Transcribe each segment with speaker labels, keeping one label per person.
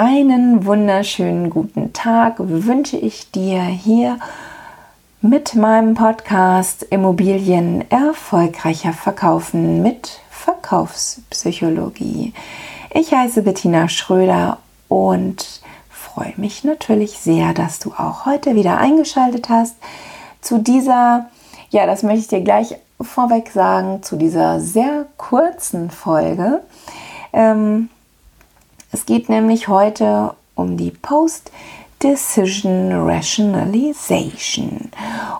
Speaker 1: Einen wunderschönen guten Tag wünsche ich dir hier mit meinem Podcast Immobilien erfolgreicher verkaufen mit Verkaufspsychologie. Ich heiße Bettina Schröder und freue mich natürlich sehr, dass du auch heute wieder eingeschaltet hast zu dieser, ja, das möchte ich dir gleich vorweg sagen, zu dieser sehr kurzen Folge. Ähm, es geht nämlich heute um die Post-Decision Rationalization.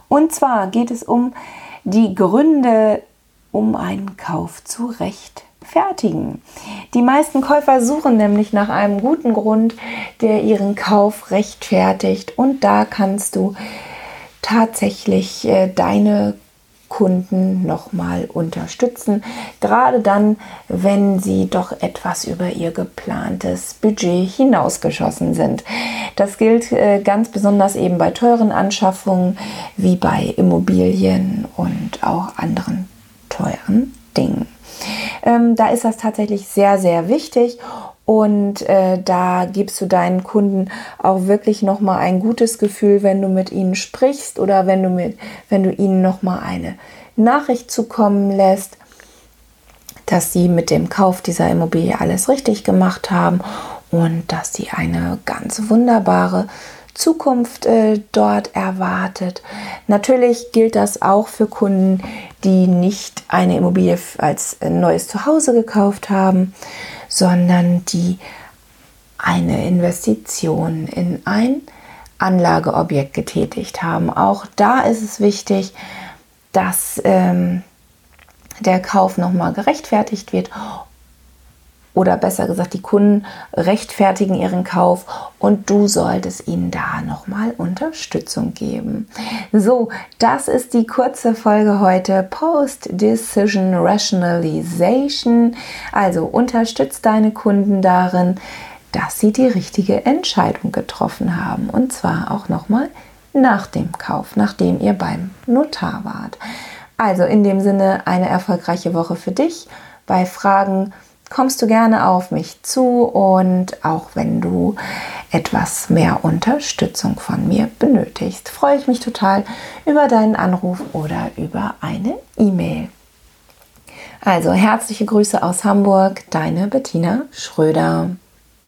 Speaker 1: Und zwar geht es um die Gründe, um einen Kauf zu rechtfertigen. Die meisten Käufer suchen nämlich nach einem guten Grund, der ihren Kauf rechtfertigt. Und da kannst du tatsächlich äh, deine Kunden nochmal unterstützen. Gerade dann, wenn sie doch etwas über ihr geplantes Budget hinausgeschossen sind. Das gilt äh, ganz besonders eben bei teuren Anschaffungen wie bei Immobilien und auch anderen teuren Dingen. Ähm, da ist das tatsächlich sehr, sehr wichtig und äh, da gibst du deinen Kunden auch wirklich nochmal ein gutes Gefühl, wenn du mit ihnen sprichst oder wenn du, mit, wenn du ihnen nochmal eine Nachricht zukommen lässt, dass sie mit dem Kauf dieser Immobilie alles richtig gemacht haben und dass sie eine ganz wunderbare Zukunft äh, dort erwartet. Natürlich gilt das auch für Kunden, die nicht eine Immobilie als neues Zuhause gekauft haben, sondern die eine Investition in ein Anlageobjekt getätigt haben. Auch da ist es wichtig, dass ähm, der Kauf nochmal gerechtfertigt wird oder besser gesagt, die Kunden rechtfertigen ihren Kauf und du solltest ihnen da nochmal Unterstützung geben. So, das ist die kurze Folge heute Post-Decision Rationalization. Also unterstützt deine Kunden darin, dass sie die richtige Entscheidung getroffen haben und zwar auch nochmal nach dem Kauf, nachdem ihr beim Notar wart. Also in dem Sinne eine erfolgreiche Woche für dich. Bei Fragen kommst du gerne auf mich zu und auch wenn du etwas mehr Unterstützung von mir benötigst, freue ich mich total über deinen Anruf oder über eine E-Mail. Also herzliche Grüße aus Hamburg, deine Bettina Schröder.